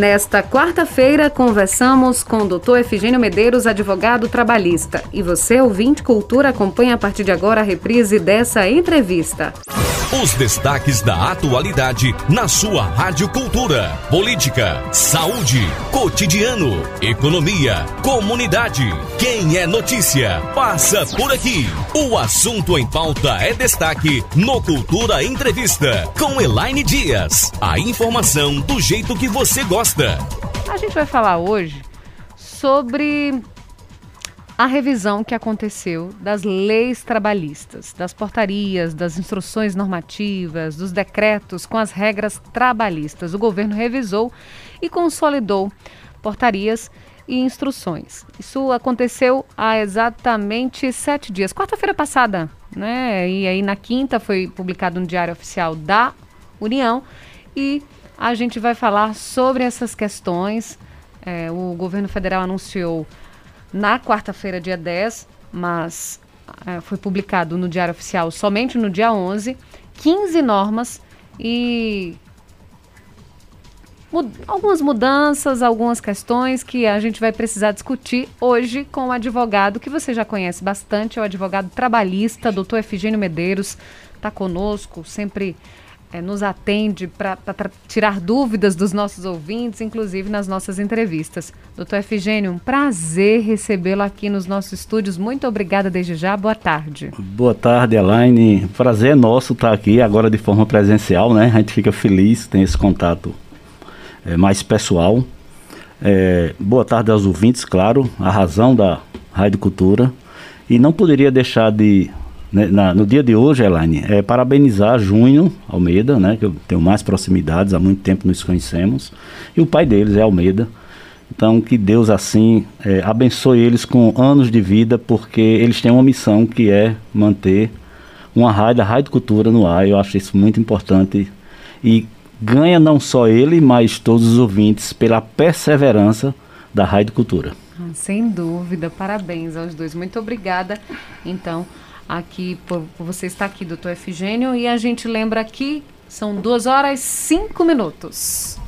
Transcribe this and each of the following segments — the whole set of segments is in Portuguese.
Nesta quarta-feira, conversamos com o doutor Efigênio Medeiros, advogado trabalhista. E você, ouvinte Cultura, acompanha a partir de agora a reprise dessa entrevista. Os destaques da atualidade na sua Rádio Cultura. Política, saúde, cotidiano, economia, comunidade. Quem é notícia, passa por aqui. O assunto em pauta é destaque no Cultura Entrevista, com Elaine Dias. A informação do jeito que você gosta. A gente vai falar hoje sobre a revisão que aconteceu das leis trabalhistas, das portarias, das instruções normativas, dos decretos com as regras trabalhistas. O governo revisou e consolidou portarias e instruções. Isso aconteceu há exatamente sete dias, quarta-feira passada, né? E aí na quinta foi publicado no Diário Oficial da União e a gente vai falar sobre essas questões. É, o governo federal anunciou na quarta-feira, dia 10, mas é, foi publicado no Diário Oficial somente no dia 11, 15 normas e mud algumas mudanças, algumas questões que a gente vai precisar discutir hoje com o advogado que você já conhece bastante, é o advogado trabalhista, doutor Efigênio Medeiros, está conosco, sempre é, nos atende para tirar dúvidas dos nossos ouvintes, inclusive nas nossas entrevistas. Doutor Efigênio, um prazer recebê-lo aqui nos nossos estúdios. Muito obrigada desde já. Boa tarde. Boa tarde, Elaine. Prazer é nosso estar aqui agora de forma presencial, né? A gente fica feliz, tem esse contato é, mais pessoal. É, boa tarde aos ouvintes, claro, a razão da Rádio Cultura. E não poderia deixar de né, na, no dia de hoje, Elaine, é parabenizar Junho Almeida, né, que eu tenho mais proximidades, há muito tempo nos conhecemos, e o pai deles é Almeida. Então, que Deus, assim, é, abençoe eles com anos de vida, porque eles têm uma missão que é manter uma rádio, a Rádio Cultura no ar. Eu acho isso muito importante. E ganha não só ele, mas todos os ouvintes pela perseverança da Rádio Cultura. Ah, sem dúvida, parabéns aos dois. Muito obrigada, então, aqui por, por você estar aqui, doutor Efigênio. E a gente lembra que são duas horas e cinco minutos.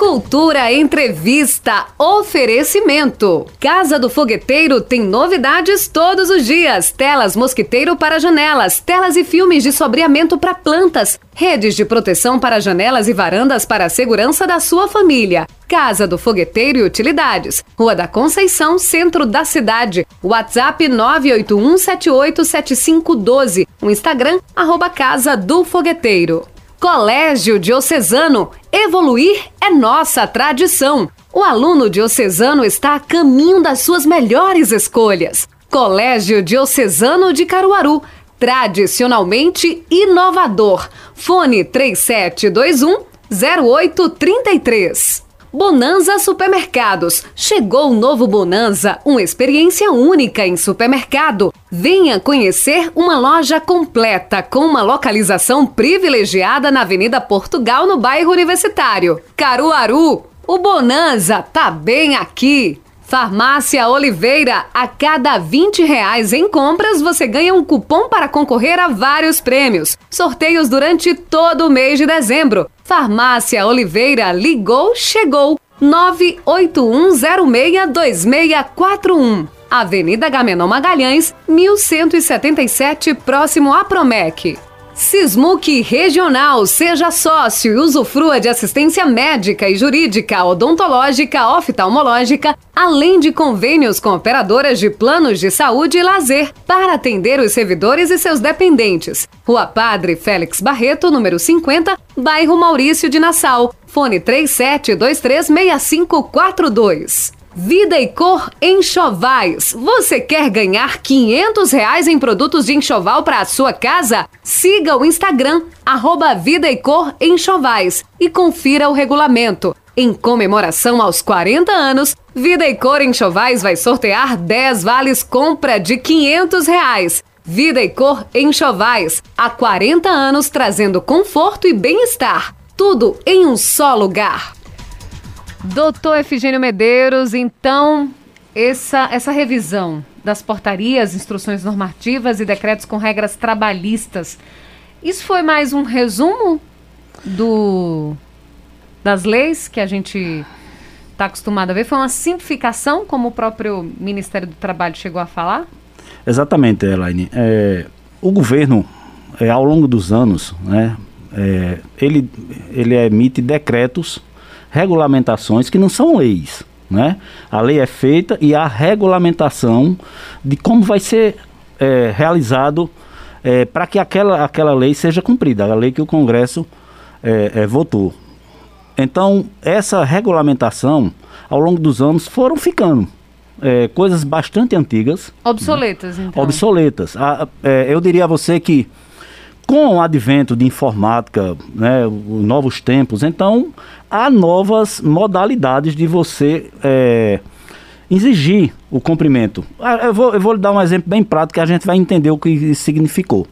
Cultura Entrevista. Oferecimento. Casa do Fogueteiro tem novidades todos os dias. Telas mosquiteiro para janelas, telas e filmes de sombreamento para plantas, redes de proteção para janelas e varandas para a segurança da sua família. Casa do Fogueteiro e Utilidades. Rua da Conceição, centro da cidade. WhatsApp 981787512. O Instagram, arroba Casa do Fogueteiro. Colégio Diocesano. Evoluir é nossa tradição. O aluno diocesano está a caminho das suas melhores escolhas. Colégio Diocesano de Caruaru. Tradicionalmente inovador. Fone 3721 0833. Bonanza Supermercados. Chegou o novo Bonanza, uma experiência única em supermercado. Venha conhecer uma loja completa com uma localização privilegiada na Avenida Portugal, no bairro Universitário. Caruaru, o Bonanza tá bem aqui. Farmácia Oliveira, a cada 20 reais em compras você ganha um cupom para concorrer a vários prêmios. Sorteios durante todo o mês de dezembro. Farmácia Oliveira ligou, chegou. 981062641. Avenida Gamenon Magalhães, 1177, próximo a Promec. Sismuc Regional, seja sócio e usufrua de assistência médica e jurídica, odontológica, oftalmológica, além de convênios com operadoras de planos de saúde e lazer, para atender os servidores e seus dependentes. Rua Padre Félix Barreto, número 50, bairro Maurício de Nassau. Fone 37236542. Vida e Cor Enxovais. Você quer ganhar 500 reais em produtos de enxoval para a sua casa? Siga o Instagram, arroba Vida e Cor Enxovais e confira o regulamento. Em comemoração aos 40 anos, Vida e Cor Enxovais vai sortear 10 vales compra de 500 reais. Vida e Cor Enxovais, há 40 anos trazendo conforto e bem-estar. Tudo em um só lugar. Doutor Efigênio Medeiros, então, essa, essa revisão das portarias, instruções normativas e decretos com regras trabalhistas, isso foi mais um resumo do das leis que a gente está acostumado a ver? Foi uma simplificação, como o próprio Ministério do Trabalho chegou a falar? Exatamente, Elaine. É, o governo, é, ao longo dos anos, né, é, ele, ele emite decretos, regulamentações que não são leis. Né? A lei é feita e há regulamentação de como vai ser é, realizado é, para que aquela, aquela lei seja cumprida, a lei que o Congresso é, é, votou. Então, essa regulamentação, ao longo dos anos, foram ficando. É, coisas bastante antigas. Obsoletas, né? então. Obsoletas. A, é, eu diria a você que, com o advento de informática, né, os novos tempos, então, há novas modalidades de você é, exigir o cumprimento. Ah, eu vou, eu vou lhe dar um exemplo bem prático que a gente vai entender o que isso significou.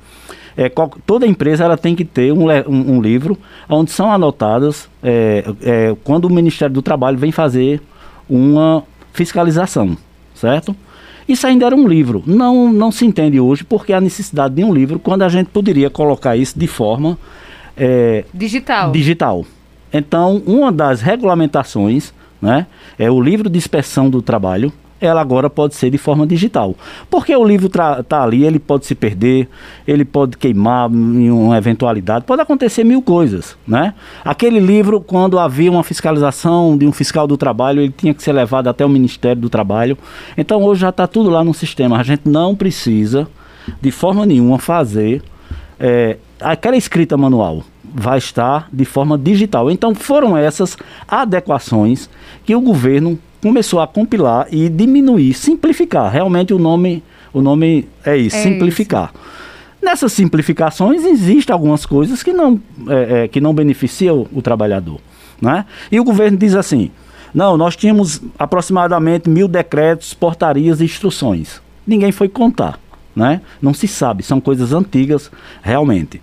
É, qual, toda empresa ela tem que ter um, um, um livro onde são anotadas é, é, quando o Ministério do Trabalho vem fazer uma fiscalização, certo? Isso ainda era um livro. Não, não se entende hoje porque a necessidade de um livro quando a gente poderia colocar isso de forma é, digital. digital. Então, uma das regulamentações né, é o livro de inspeção do trabalho, ela agora pode ser de forma digital. Porque o livro está ali, ele pode se perder, ele pode queimar em uma eventualidade, pode acontecer mil coisas, né? Aquele livro, quando havia uma fiscalização de um fiscal do trabalho, ele tinha que ser levado até o Ministério do Trabalho. Então hoje já está tudo lá no sistema. A gente não precisa, de forma nenhuma, fazer é, aquela escrita manual. Vai estar de forma digital. Então foram essas adequações que o governo começou a compilar e diminuir, simplificar. Realmente o nome, o nome é isso, é simplificar. Isso. Nessas simplificações existem algumas coisas que não, é, é, que não beneficiam o, o trabalhador. Né? E o governo diz assim: não, nós tínhamos aproximadamente mil decretos, portarias e instruções. Ninguém foi contar. Né? Não se sabe, são coisas antigas realmente.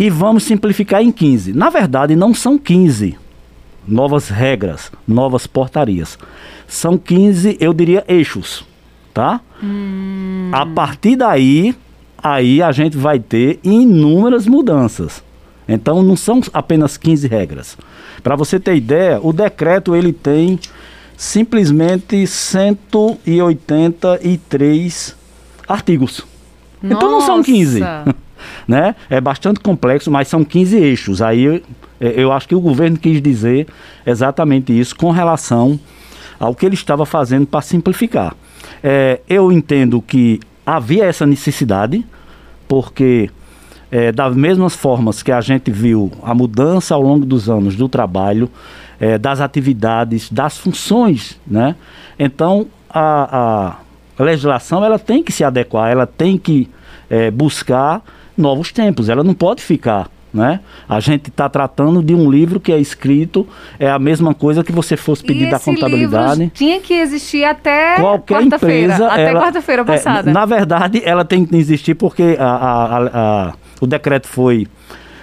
E vamos simplificar em 15. Na verdade, não são 15 novas regras, novas portarias. São 15, eu diria, eixos, tá? Hum. A partir daí, aí a gente vai ter inúmeras mudanças. Então não são apenas 15 regras. Para você ter ideia, o decreto ele tem simplesmente 183 artigos. Nossa. Então não são 15. né? É bastante complexo, mas são 15 eixos. Aí é, eu acho que o governo quis dizer exatamente isso com relação ao que ele estava fazendo para simplificar. É, eu entendo que havia essa necessidade, porque é, das mesmas formas que a gente viu a mudança ao longo dos anos do trabalho, é, das atividades, das funções, né? Então a, a, legislação ela tem que se adequar, ela tem que é, buscar novos tempos, ela não pode ficar né? A gente está tratando de um livro que é escrito, é a mesma coisa que você fosse pedir da contabilidade. tinha que existir até qualquer empresa. Até quarta-feira é, passada. É, na verdade, ela tem que existir porque a, a, a, o decreto foi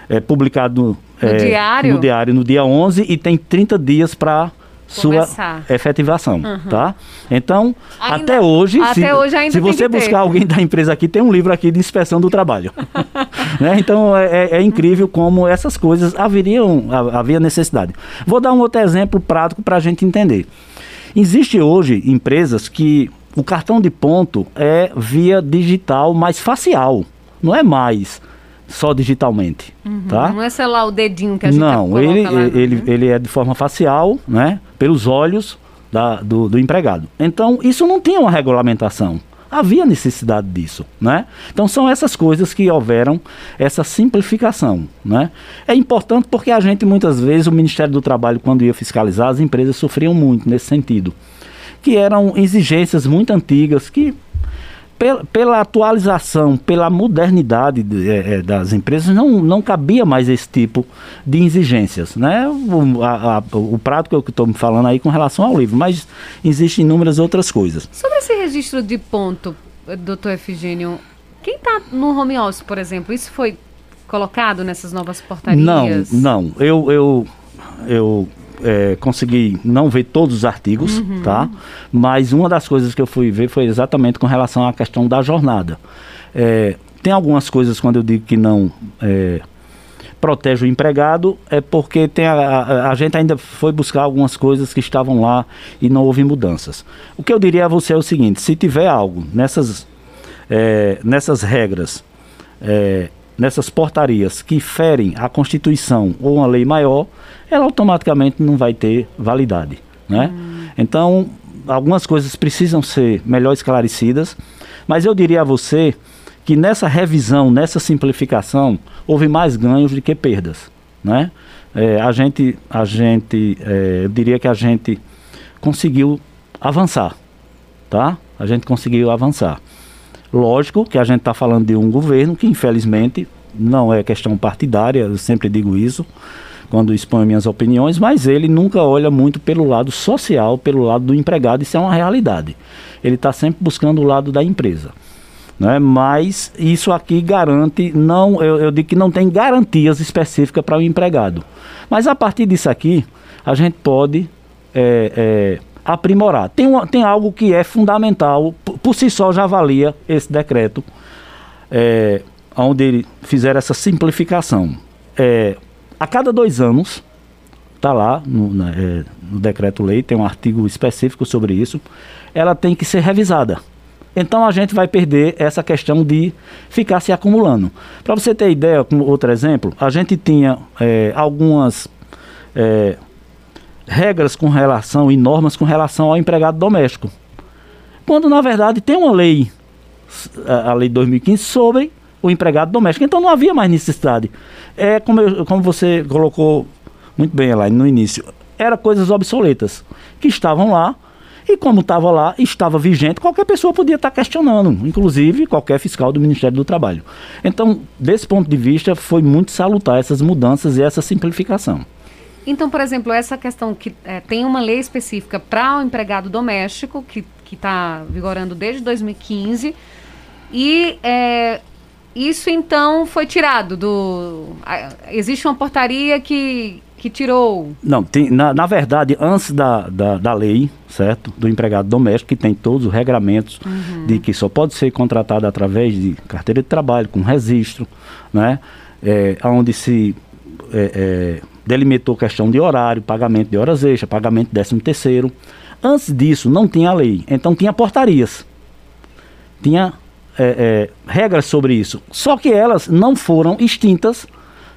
é, publicado no, é, diário? no diário no dia 11 e tem 30 dias para sua efetivação, uhum. tá? Então, ainda, até hoje, até se, hoje se você buscar alguém da empresa aqui, tem um livro aqui de inspeção do trabalho. né? Então, é, é, é, incrível como essas coisas haveriam, havia necessidade. Vou dar um outro exemplo prático para a gente entender. Existe hoje empresas que o cartão de ponto é via digital, mais facial. Não é mais só digitalmente, uhum. tá? Não é, sei lá, o dedinho que a gente Não, ele, lá, ele, né? ele é de forma facial, né? Pelos olhos da, do, do empregado. Então, isso não tinha uma regulamentação. Havia necessidade disso, né? Então são essas coisas que houveram essa simplificação, né? É importante porque a gente muitas vezes o Ministério do Trabalho quando ia fiscalizar as empresas sofriam muito nesse sentido, que eram exigências muito antigas que pela, pela atualização, pela modernidade de, é, das empresas, não, não cabia mais esse tipo de exigências. Né? O, a, a, o prato que eu estou me falando aí com relação ao livro, mas existem inúmeras outras coisas. Sobre esse registro de ponto, doutor Efigênio, quem está no home office, por exemplo, isso foi colocado nessas novas portarias? Não, não. Eu, eu, eu é, consegui não ver todos os artigos, uhum. tá? Mas uma das coisas que eu fui ver foi exatamente com relação à questão da jornada. É, tem algumas coisas quando eu digo que não é, protege o empregado é porque tem a, a, a, gente ainda foi buscar algumas coisas que estavam lá e não houve mudanças. O que eu diria a você é o seguinte: se tiver algo nessas, é, nessas regras, é, nessas portarias que ferem a Constituição ou uma lei maior, ela automaticamente não vai ter validade. Né? Hum. Então, algumas coisas precisam ser melhor esclarecidas, mas eu diria a você que nessa revisão, nessa simplificação, houve mais ganhos do que perdas, né? É, a gente, a gente, é, eu diria que a gente conseguiu avançar, tá? A gente conseguiu avançar. Lógico que a gente está falando de um governo que, infelizmente, não é questão partidária, eu sempre digo isso quando exponho minhas opiniões, mas ele nunca olha muito pelo lado social, pelo lado do empregado, isso é uma realidade. Ele está sempre buscando o lado da empresa. Né? Mas isso aqui garante, não, eu, eu digo que não tem garantias específicas para o empregado. Mas a partir disso aqui, a gente pode é, é, aprimorar. Tem, uma, tem algo que é fundamental, por, por si só já valia esse decreto, é, onde ele fizeram essa simplificação. É, a cada dois anos, está lá no, é, no decreto-lei, tem um artigo específico sobre isso, ela tem que ser revisada. Então a gente vai perder essa questão de ficar se acumulando. Para você ter ideia, como outro exemplo, a gente tinha é, algumas é, regras com relação e normas com relação ao empregado doméstico. Quando na verdade tem uma lei, a lei de 2015, sobre o empregado doméstico. Então não havia mais necessidade. É como, eu, como você colocou muito bem lá no início, eram coisas obsoletas que estavam lá e como estava lá, estava vigente, qualquer pessoa podia estar questionando, inclusive qualquer fiscal do Ministério do Trabalho. Então, desse ponto de vista, foi muito salutar essas mudanças e essa simplificação. Então, por exemplo, essa questão que é, tem uma lei específica para o empregado doméstico, que está vigorando desde 2015, e é, isso então foi tirado do. Existe uma portaria que, que tirou? Não, tem, na, na verdade, antes da, da, da, lei, certo? Do empregado doméstico, que tem todos os regramentos uhum. de que só pode ser contratado através de carteira de trabalho, com registro, né? É, onde se é, é, delimitou questão de horário, pagamento de horas extras, pagamento de décimo terceiro. Antes disso, não tinha lei, então tinha portarias. Tinha é, é, regras sobre isso. Só que elas não foram extintas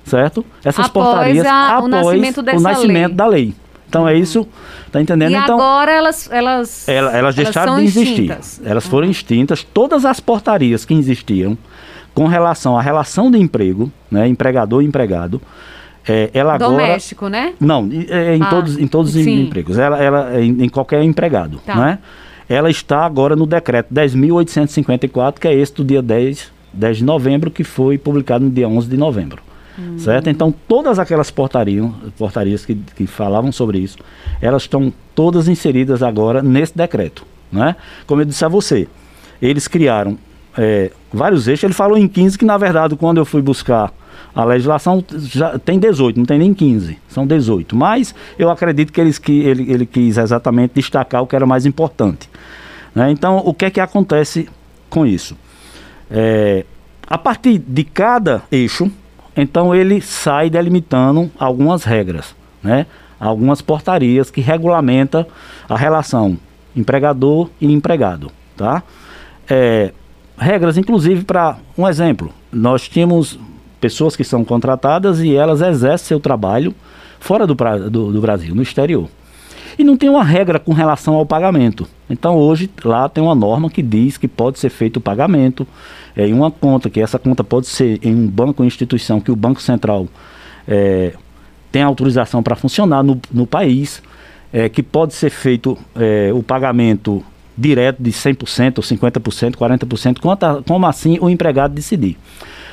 certo? Essas após portarias a, após o nascimento, o nascimento lei. da lei. Então é isso, tá entendendo? E então, agora elas elas elas, elas deixaram elas de existir. Extintas. Elas foram uhum. extintas. Todas as portarias que existiam com relação à relação de emprego, né, empregador e empregado, é, ela Doméstico, agora, né? Não, é, em ah, todos em todos os empregos. Ela, ela em, em qualquer empregado, tá. né? Ela está agora no decreto 10.854, que é esse do dia 10, 10 de novembro, que foi publicado no dia 11 de novembro. Hum. Certo? Então, todas aquelas portarias, portarias que, que falavam sobre isso, elas estão todas inseridas agora nesse decreto. Né? Como eu disse a você, eles criaram é, vários eixos. Ele falou em 15, que na verdade, quando eu fui buscar a legislação, já tem 18, não tem nem 15, são 18. Mas eu acredito que, eles, que ele, ele quis exatamente destacar o que era mais importante. Né? Então, o que é que acontece com isso? É, a partir de cada eixo, então ele sai delimitando algumas regras, né? algumas portarias que regulamenta a relação empregador e empregado. Tá? É, regras, inclusive, para um exemplo, nós tínhamos pessoas que são contratadas e elas exercem seu trabalho fora do, do, do Brasil, no exterior. E não tem uma regra com relação ao pagamento. Então hoje lá tem uma norma que diz que pode ser feito o pagamento é, em uma conta, que essa conta pode ser em um banco ou instituição que o Banco Central é, tem autorização para funcionar no, no país, é, que pode ser feito é, o pagamento direto de 100% ou 50%, 40%, quanto como assim o empregado decidir.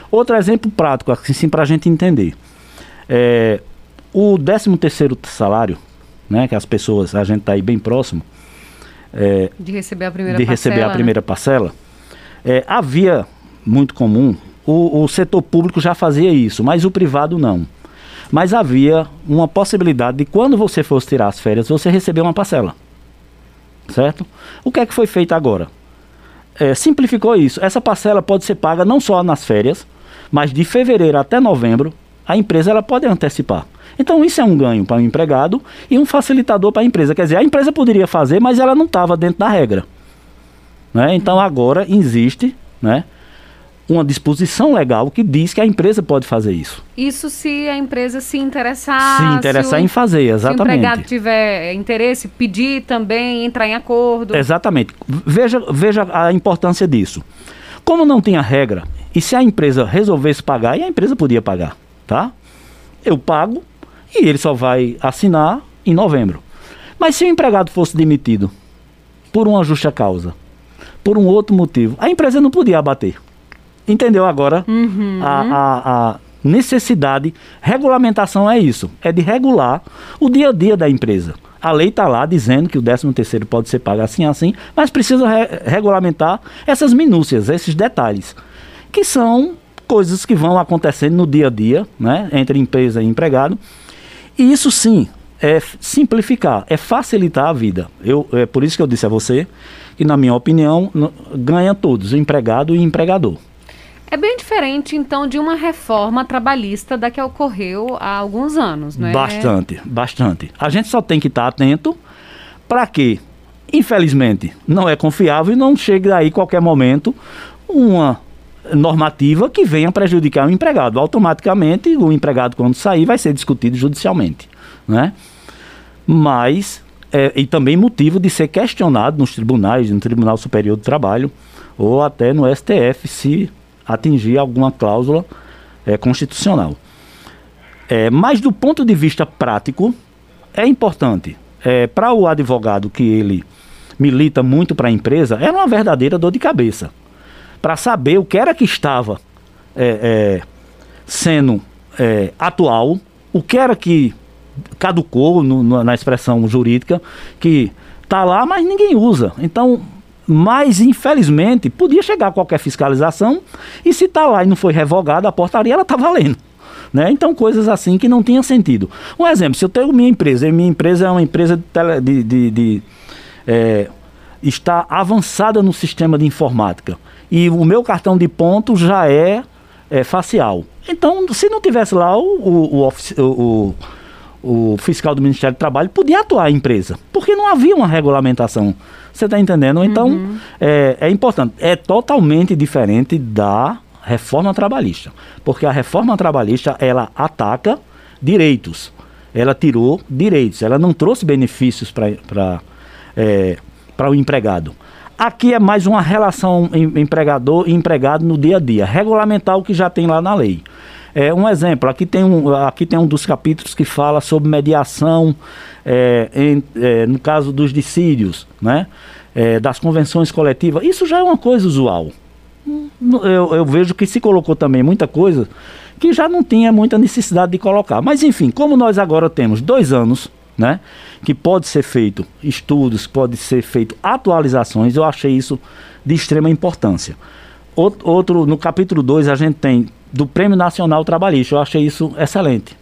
Outro exemplo prático, assim, para a gente entender. É, o 13 terceiro salário, né, que as pessoas, a gente está aí bem próximo, é, de receber a primeira de parcela, receber a né? primeira parcela, é, havia muito comum, o, o setor público já fazia isso, mas o privado não. Mas havia uma possibilidade de quando você fosse tirar as férias, você receber uma parcela. Certo? O que é que foi feito agora? É, simplificou isso. Essa parcela pode ser paga não só nas férias, mas de fevereiro até novembro a empresa ela pode antecipar. Então isso é um ganho para o empregado e um facilitador para a empresa. Quer dizer, a empresa poderia fazer, mas ela não estava dentro da regra. Né? Então agora existe né, uma disposição legal que diz que a empresa pode fazer isso. Isso se a empresa se interessar. Se interessar se o, em fazer, exatamente. Se o empregado tiver interesse, pedir também, entrar em acordo. Exatamente. Veja, veja a importância disso. Como não tinha regra, e se a empresa resolvesse pagar, e a empresa podia pagar, tá? Eu pago e ele só vai assinar em novembro. Mas se o empregado fosse demitido por uma justa causa, por um outro motivo, a empresa não podia abater. Entendeu agora uhum. a, a, a necessidade? Regulamentação é isso, é de regular o dia a dia da empresa. A lei está lá dizendo que o 13 terceiro pode ser pago assim, assim, mas precisa re regulamentar essas minúcias, esses detalhes, que são coisas que vão acontecendo no dia a dia, né, entre empresa e empregado. E isso sim é simplificar, é facilitar a vida. Eu, é por isso que eu disse a você que, na minha opinião, ganha todos, o empregado e o empregador. É bem diferente, então, de uma reforma trabalhista da que ocorreu há alguns anos, não é? Bastante, bastante. A gente só tem que estar atento para que, infelizmente, não é confiável e não chegue aí qualquer momento uma normativa que venha prejudicar o empregado. Automaticamente, o empregado, quando sair, vai ser discutido judicialmente, né? Mas, é, e também motivo de ser questionado nos tribunais, no Tribunal Superior do Trabalho, ou até no STF, se atingir alguma cláusula é, constitucional. É, mas do ponto de vista prático, é importante. É, para o advogado que ele milita muito para a empresa, é uma verdadeira dor de cabeça. Para saber o que era que estava é, é, sendo é, atual, o que era que caducou no, no, na expressão jurídica, que está lá, mas ninguém usa. Então, mas, infelizmente, podia chegar qualquer fiscalização e se está lá e não foi revogada a portaria, ela está valendo. Né? Então, coisas assim que não tinham sentido. Um exemplo, se eu tenho minha empresa, e minha empresa é uma empresa de, tele, de, de, de é, está avançada no sistema de informática e o meu cartão de ponto já é, é facial. Então, se não tivesse lá o, o, o, o o fiscal do Ministério do Trabalho podia atuar a empresa, porque não havia uma regulamentação. Você está entendendo? Então, uhum. é, é importante. É totalmente diferente da reforma trabalhista, porque a reforma trabalhista ela ataca direitos, ela tirou direitos, ela não trouxe benefícios para é, para o empregado. Aqui é mais uma relação empregador e empregado no dia a dia, regulamentar o que já tem lá na lei. É, um exemplo, aqui tem um, aqui tem um dos capítulos que fala sobre mediação é, em, é, no caso dos dissídios, né? É, das convenções coletivas. Isso já é uma coisa usual. Eu, eu vejo que se colocou também muita coisa que já não tinha muita necessidade de colocar. Mas enfim, como nós agora temos dois anos, né? Que pode ser feito estudos, pode ser feito atualizações, eu achei isso de extrema importância. Outro, no capítulo 2 a gente tem do Prêmio Nacional Trabalhista. Eu achei isso excelente,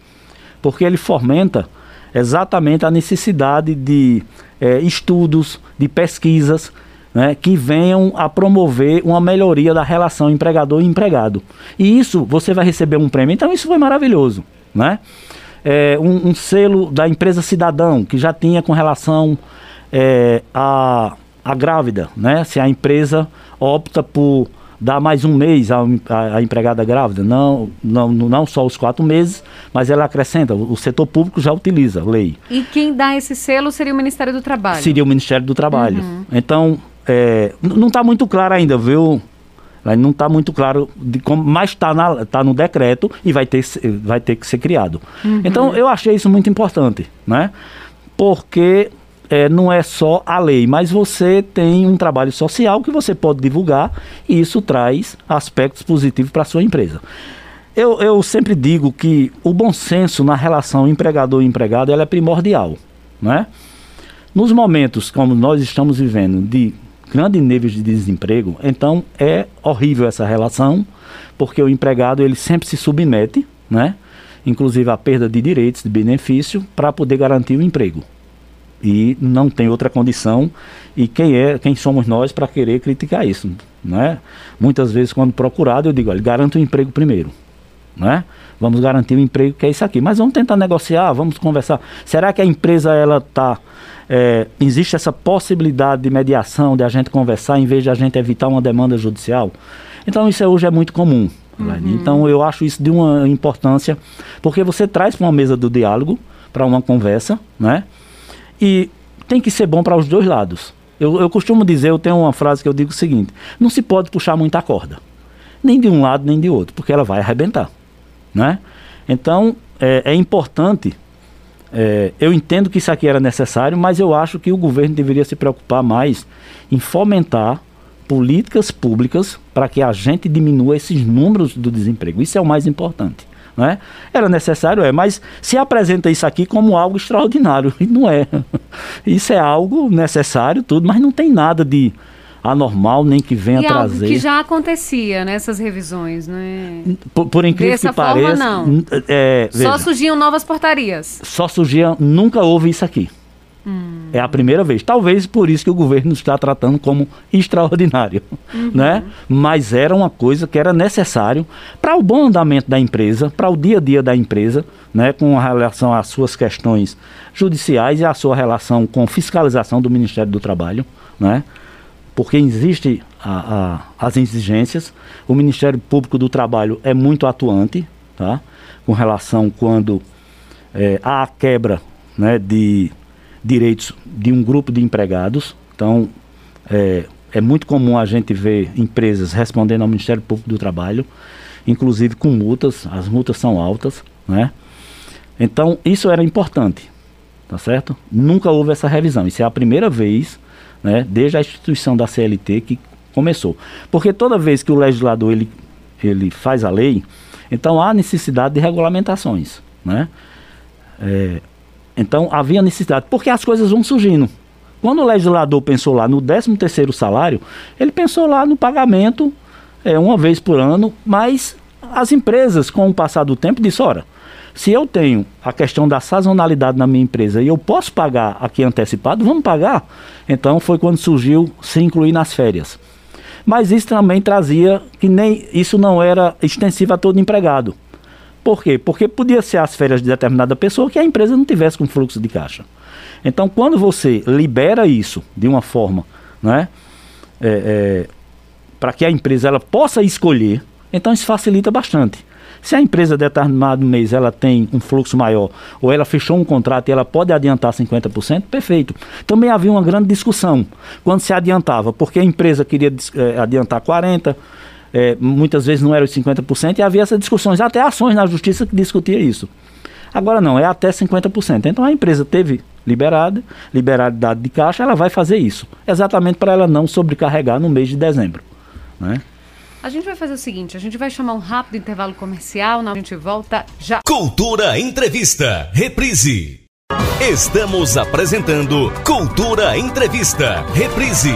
porque ele fomenta exatamente a necessidade de é, estudos, de pesquisas né, que venham a promover uma melhoria da relação empregador e empregado. E isso você vai receber um prêmio. Então isso foi maravilhoso, né? É, um, um, selo da empresa Cidadão que já tinha com relação é, a, a grávida, né? Se a empresa opta por dá mais um mês à, à, à, empregada grávida, não, não, não só os quatro meses, mas ela acrescenta, o, o setor público já utiliza a lei. E quem dá esse selo seria o Ministério do Trabalho? Seria o Ministério do Trabalho. Uhum. Então, é, não está muito claro ainda, viu? Não está muito claro de como, mas está tá no decreto e vai ter, vai ter que ser criado. Uhum. Então, eu achei isso muito importante, né? Porque é, não é só a lei, mas você tem um trabalho social que você pode divulgar e isso traz aspectos positivos para a sua empresa. Eu, eu sempre digo que o bom senso na relação empregador e empregado é primordial. Né? Nos momentos como nós estamos vivendo de grandes níveis de desemprego, então é horrível essa relação, porque o empregado ele sempre se submete, né? inclusive à perda de direitos, de benefício, para poder garantir o emprego e não tem outra condição. E quem é, quem somos nós para querer criticar isso, não é? Muitas vezes quando procurado eu digo, olha, garanta o emprego primeiro, né? Vamos garantir o emprego que é isso aqui. Mas vamos tentar negociar, vamos conversar. Será que a empresa ela está é, existe essa possibilidade de mediação, de a gente conversar, em vez de a gente evitar uma demanda judicial. Então isso hoje é muito comum. Uhum. Então eu acho isso de uma importância, porque você traz para uma mesa do diálogo, para uma conversa, né? E tem que ser bom para os dois lados. Eu, eu costumo dizer, eu tenho uma frase que eu digo o seguinte: não se pode puxar muita corda, nem de um lado nem de outro, porque ela vai arrebentar, né? Então é, é importante é, eu entendo que isso aqui era necessário, mas eu acho que o governo deveria se preocupar mais em fomentar políticas públicas para que a gente diminua esses números do desemprego. Isso é o mais importante. Não é? Era necessário, é, mas se apresenta isso aqui como algo extraordinário. E não é. Isso é algo necessário, tudo, mas não tem nada de anormal, nem que venha e trazer. Algo que já acontecia nessas revisões, né? Por, por incrível Dessa que forma, pareça. Não. É, só surgiam novas portarias. Só surgiam, nunca houve isso aqui. Hum. É a primeira vez. Talvez por isso que o governo está tratando como extraordinário, uhum. né? Mas era uma coisa que era necessário para o bom andamento da empresa, para o dia a dia da empresa, né? Com relação às suas questões judiciais e a sua relação com fiscalização do Ministério do Trabalho, né? Porque existe a, a, as exigências. O Ministério Público do Trabalho é muito atuante, tá? com relação quando é, há a quebra né, de direitos de um grupo de empregados. Então, é, é muito comum a gente ver empresas respondendo ao Ministério Público do Trabalho, inclusive com multas, as multas são altas, né? Então, isso era importante, tá certo? Nunca houve essa revisão. Isso é a primeira vez né, desde a instituição da CLT que começou. Porque toda vez que o legislador ele, ele faz a lei, então há necessidade de regulamentações. Né? É, então havia necessidade, porque as coisas vão surgindo. Quando o legislador pensou lá no 13 terceiro salário, ele pensou lá no pagamento é, uma vez por ano, mas as empresas, com o passar do tempo, disseram, ora, se eu tenho a questão da sazonalidade na minha empresa e eu posso pagar aqui antecipado, vamos pagar. Então foi quando surgiu se incluir nas férias. Mas isso também trazia que nem isso não era extensivo a todo empregado. Por quê? Porque podia ser as férias de determinada pessoa que a empresa não tivesse com fluxo de caixa. Então, quando você libera isso de uma forma, né, é, é, para que a empresa ela possa escolher, então isso facilita bastante. Se a empresa determinado mês ela tem um fluxo maior ou ela fechou um contrato e ela pode adiantar 50%, perfeito. Também havia uma grande discussão quando se adiantava, porque a empresa queria é, adiantar 40%, é, muitas vezes não era os 50%, e havia essas discussões, até ações na justiça que discutia isso. Agora não, é até 50%. Então a empresa teve liberada, liberalidade de caixa, ela vai fazer isso, exatamente para ela não sobrecarregar no mês de dezembro. Né? A gente vai fazer o seguinte, a gente vai chamar um rápido intervalo comercial, a gente volta já. Cultura Entrevista, reprise. Estamos apresentando Cultura Entrevista, reprise.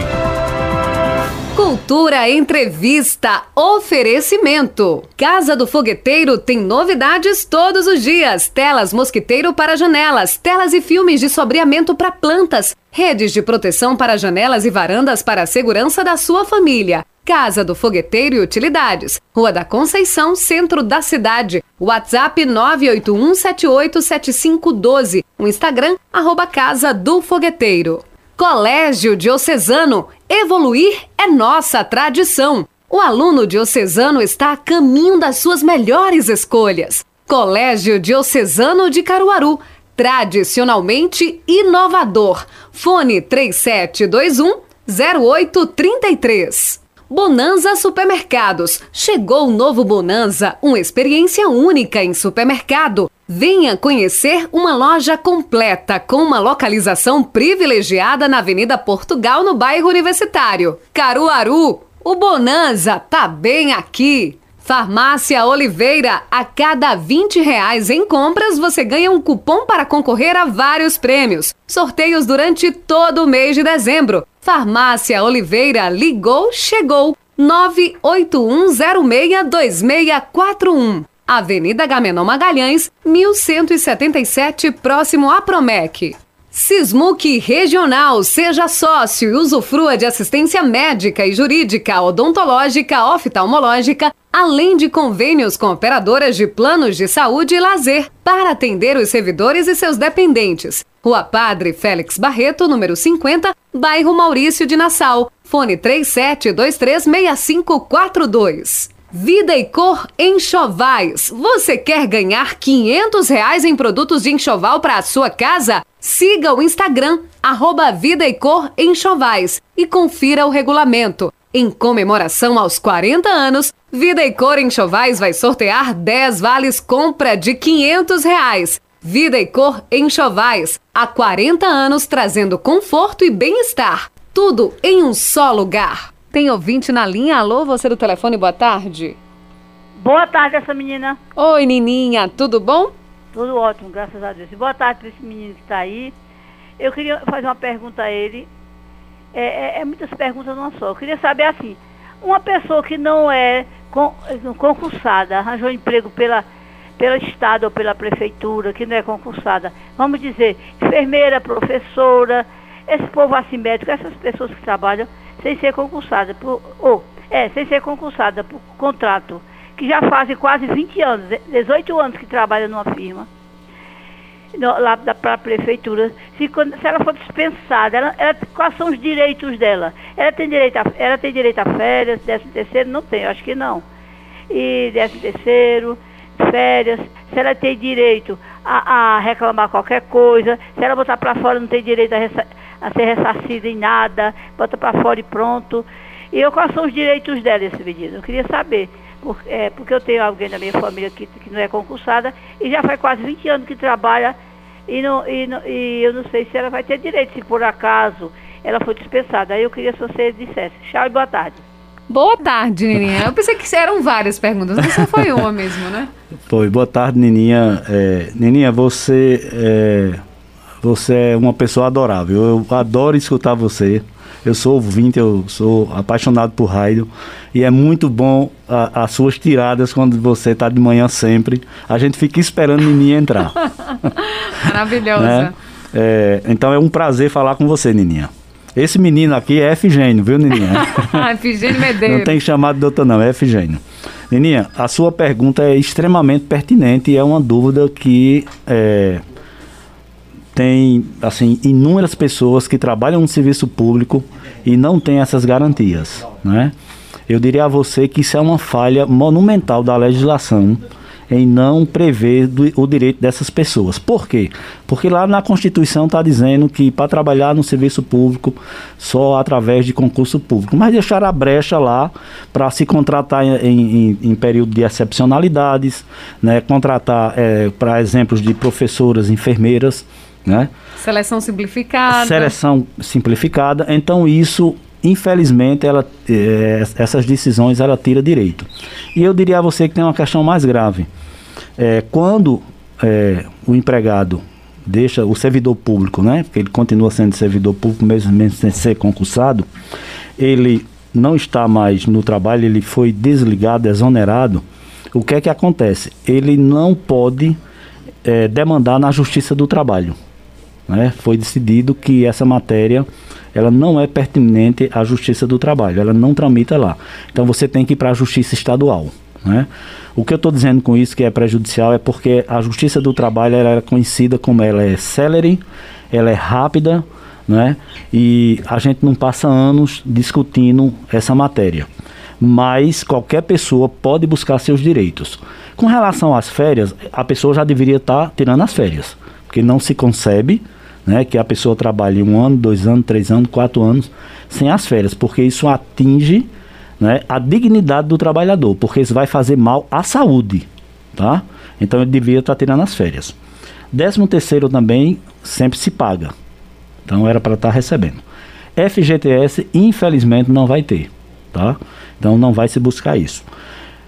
Cultura Entrevista. Oferecimento. Casa do Fogueteiro tem novidades todos os dias. Telas mosquiteiro para janelas, telas e filmes de sobreamento para plantas, redes de proteção para janelas e varandas para a segurança da sua família. Casa do Fogueteiro e Utilidades, Rua da Conceição, centro da cidade. WhatsApp 981787512. O Instagram, arroba Casa do Fogueteiro. Colégio Diocesano. Evoluir é nossa tradição. O aluno diocesano está a caminho das suas melhores escolhas. Colégio Diocesano de Caruaru. Tradicionalmente inovador. Fone 3721 0833. Bonanza Supermercados. Chegou o novo Bonanza, uma experiência única em supermercado. Venha conhecer uma loja completa com uma localização privilegiada na Avenida Portugal, no bairro Universitário. Caruaru, o Bonanza tá bem aqui. Farmácia Oliveira, a cada 20 reais em compras você ganha um cupom para concorrer a vários prêmios. Sorteios durante todo o mês de dezembro. Farmácia Oliveira ligou, chegou. 981062641. Avenida Gamenon Magalhães, 1177, próximo a Promec. Sismuc Regional, seja sócio e usufrua de assistência médica e jurídica, odontológica, oftalmológica, além de convênios com operadoras de planos de saúde e lazer para atender os servidores e seus dependentes. Rua Padre Félix Barreto, número 50, bairro Maurício de Nassau. Fone 37236542. Vida e Cor Enxovais. Você quer ganhar 500 reais em produtos de enxoval para a sua casa? Siga o Instagram, arroba Vida e Cor Enxovais e confira o regulamento. Em comemoração aos 40 anos, Vida e Cor Enxovais vai sortear 10 vales compra de 500 reais. Vida e Cor Enxovais, há 40 anos trazendo conforto e bem-estar. Tudo em um só lugar. Tem ouvinte na linha? Alô, você do telefone, boa tarde. Boa tarde, essa menina. Oi, Nininha, tudo bom? Tudo ótimo, graças a Deus. Boa tarde para esse menino que está aí. Eu queria fazer uma pergunta a ele. É, é, é, muitas perguntas numa só. Eu queria saber assim, uma pessoa que não é con, concursada, arranjou emprego pela, pelo Estado ou pela Prefeitura, que não é concursada, vamos dizer, enfermeira, professora, esse povo assim médico, essas pessoas que trabalham sem ser concursada, por, ou, é, sem ser concursada por contrato, que já fazem quase 20 anos, 18 anos que trabalham numa firma, no, lá para a prefeitura, se, quando, se ela for dispensada, ela, ela, quais são os direitos dela? Ela tem direito a, ela tem direito a férias, décimo terceiro? Não tem, acho que não. E décimo terceiro, férias, se ela tem direito a, a reclamar qualquer coisa, se ela botar para fora não tem direito a, a ser ressarcida em nada, bota para fora e pronto. E eu, quais são os direitos dela, esse menino? Eu queria saber. Por, é, porque eu tenho alguém da minha família que, que não é concursada e já faz quase 20 anos que trabalha e, não, e, não, e eu não sei se ela vai ter direito, se por acaso ela foi dispensada. Aí eu queria que você dissesse. Tchau e boa tarde. Boa tarde, Nininha. Eu pensei que eram várias perguntas, mas só foi uma mesmo, né? Foi. Boa tarde, Nininha. É, Nininha, você é, você é uma pessoa adorável. Eu adoro escutar você. Eu sou ouvinte, eu sou apaixonado por rádio. E é muito bom a, as suas tiradas quando você está de manhã sempre. A gente fica esperando Nininha entrar. Maravilhosa. né? é, então é um prazer falar com você, Nininha. Esse menino aqui é Efigênio, viu, Nininha? Efigênio Medeiros. Não tem que chamar de doutor, não, é Efigênio. Nininha, a sua pergunta é extremamente pertinente e é uma dúvida que é, tem assim inúmeras pessoas que trabalham no serviço público e não têm essas garantias, né? Eu diria a você que isso é uma falha monumental da legislação em não prever do, o direito dessas pessoas. Por quê? Porque lá na Constituição está dizendo que para trabalhar no serviço público só através de concurso público, mas deixar a brecha lá para se contratar em, em, em, período de excepcionalidades, né? contratar, é, para exemplos de professoras, enfermeiras, né? Seleção simplificada. Seleção simplificada. Então isso, infelizmente, ela, é, essas decisões ela tira direito. E eu diria a você que tem uma questão mais grave. É, quando é, o empregado deixa o servidor público, né? Porque ele continua sendo servidor público mesmo, mesmo sem ser concursado, ele não está mais no trabalho, ele foi desligado, exonerado. O que é que acontece? Ele não pode demandar na Justiça do Trabalho né, foi decidido que essa matéria ela não é pertinente à Justiça do Trabalho, ela não tramita lá. Então você tem que ir para a Justiça Estadual. Né? O que eu estou dizendo com isso que é prejudicial é porque a Justiça do Trabalho ela é conhecida como ela é celery, ela é rápida, né? e a gente não passa anos discutindo essa matéria. Mas qualquer pessoa pode buscar seus direitos. Com relação às férias, a pessoa já deveria estar tá tirando as férias, porque não se concebe né, que a pessoa trabalhe um ano, dois anos, três anos, quatro anos sem as férias, porque isso atinge né, a dignidade do trabalhador, porque isso vai fazer mal à saúde, tá? Então ele devia estar tirando as férias. Décimo terceiro também sempre se paga, então era para estar recebendo. FGTS infelizmente não vai ter, tá? Então não vai se buscar isso.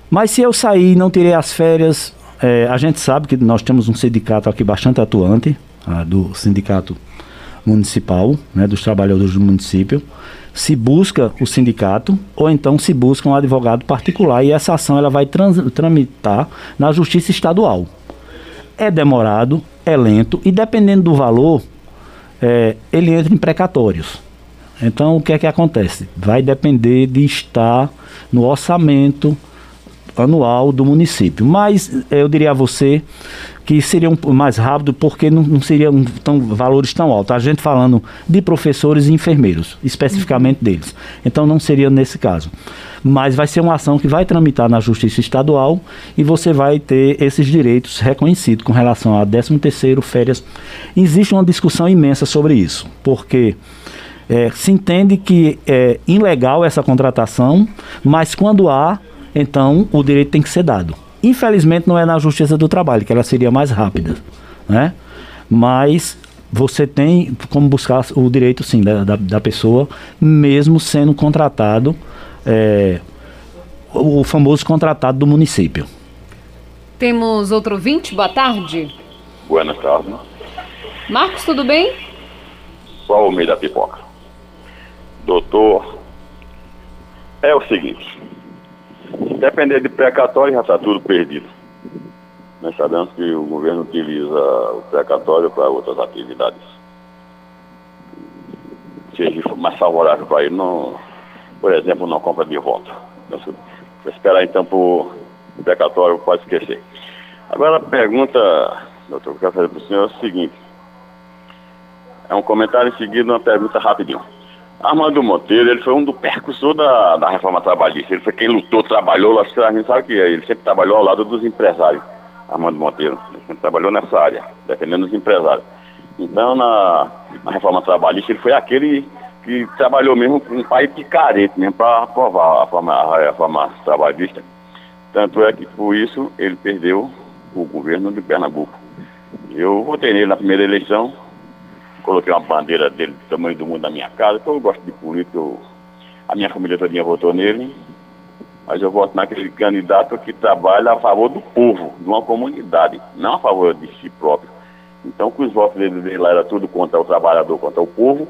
Mas se eu sair e não tirei as férias, é, a gente sabe que nós temos um sindicato aqui bastante atuante, ah, do sindicato municipal, né, dos trabalhadores do município, se busca o sindicato ou então se busca um advogado particular e essa ação ela vai tramitar na justiça estadual. É demorado, é lento e dependendo do valor, é, ele entra em precatórios. Então o que é que acontece? Vai depender de estar no orçamento anual do município. Mas eu diria a você que seria um, mais rápido porque não, não seriam tão, valores tão altos. A gente falando de professores e enfermeiros, especificamente deles. Então não seria nesse caso. Mas vai ser uma ação que vai tramitar na Justiça Estadual e você vai ter esses direitos reconhecidos com relação a 13 terceiro, férias. Existe uma discussão imensa sobre isso, porque é, se entende que é ilegal essa contratação, mas quando há, então o direito tem que ser dado. Infelizmente não é na Justiça do Trabalho, que ela seria mais rápida, né? Mas você tem como buscar o direito sim da, da, da pessoa, mesmo sendo contratado, é, o famoso contratado do município. Temos outro ouvinte, boa tarde. Boa tarde. Marcos, tudo bem? Só o meio da pipoca. Doutor, é o seguinte, depender de precatório já está tudo perdido. Nós sabemos que o governo utiliza o precatório para outras atividades. Seja mais favorável para ele, não, por exemplo, não compra de voto. Então, esperar então para o precatório, pode esquecer. Agora a pergunta, doutor, que eu quero fazer para o senhor é o seguinte. É um comentário em seguida, uma pergunta rapidinho. Armando Monteiro, ele foi um do percussor da, da reforma trabalhista. Ele foi quem lutou, trabalhou, lá, a gente sabe que é, ele sempre trabalhou ao lado dos empresários. Armando Monteiro, ele sempre trabalhou nessa área, defendendo os empresários. Então, na, na reforma trabalhista, ele foi aquele que trabalhou mesmo com um pai picareta mesmo para aprovar a reforma, a reforma trabalhista. Tanto é que, por isso, ele perdeu o governo de Pernambuco. Eu votei nele na primeira eleição, coloquei uma bandeira dele do tamanho do mundo na minha casa, porque eu gosto de política, eu, a minha família todinha votou nele, mas eu voto naquele candidato que trabalha a favor do povo, de uma comunidade, não a favor de si próprio. Então, com os votos dele, lá era tudo contra o trabalhador, contra o povo,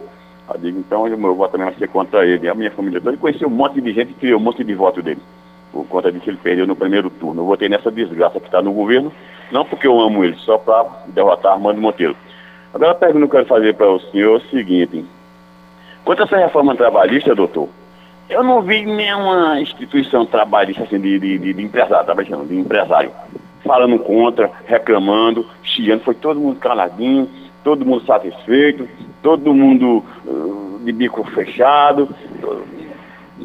eu digo, então o meu voto também vai ser contra ele. A minha família toda conheceu um monte de gente que criou um monte de voto dele. Por conta disso ele perdeu no primeiro turno. Eu votei nessa desgraça que está no governo, não porque eu amo ele, só para derrotar Armando Monteiro. Agora a pergunta que eu quero fazer para o senhor é o seguinte. Quanto a essa reforma trabalhista, doutor, eu não vi nenhuma instituição trabalhista assim, de, de, de, empresário, trabalhando, de empresário, falando contra, reclamando, chiando, foi todo mundo caladinho, todo mundo satisfeito, todo mundo uh, de bico fechado.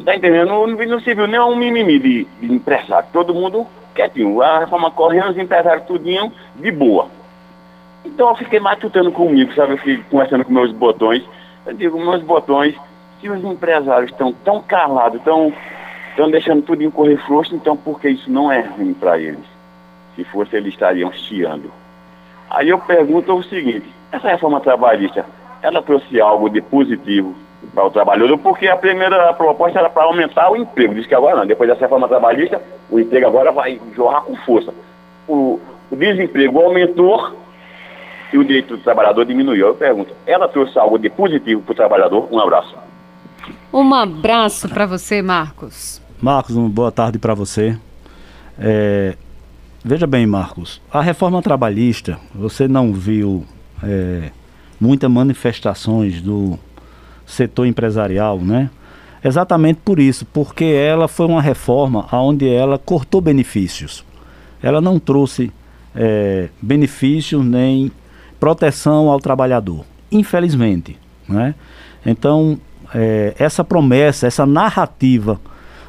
Tá entendendo? Não, não se viu nenhum mimimi de, de empresário, todo mundo quietinho. A reforma correndo, os empresários tudinho de boa. Então eu fiquei matutando comigo, sabe? Eu fiquei conversando com meus botões. Eu digo, meus botões, se os empresários estão tão calados, estão estão deixando tudo em correr frouxo, então por que isso não é ruim para eles? Se fosse, eles estariam chiando. Aí eu pergunto o seguinte, essa reforma trabalhista, ela trouxe algo de positivo para o trabalhador, porque a primeira proposta era para aumentar o emprego. Diz que agora não, depois dessa reforma trabalhista, o emprego agora vai jorrar com força. O, o desemprego aumentou e o direito do trabalhador diminuiu. Eu pergunto, ela trouxe algo de positivo para o trabalhador? Um abraço. Um abraço para você, Marcos. Marcos, uma boa tarde para você. É, veja bem, Marcos, a reforma trabalhista, você não viu é, muitas manifestações do setor empresarial, né? Exatamente por isso, porque ela foi uma reforma onde ela cortou benefícios. Ela não trouxe é, benefícios nem proteção ao trabalhador. Infelizmente. Né? Então, é, essa promessa, essa narrativa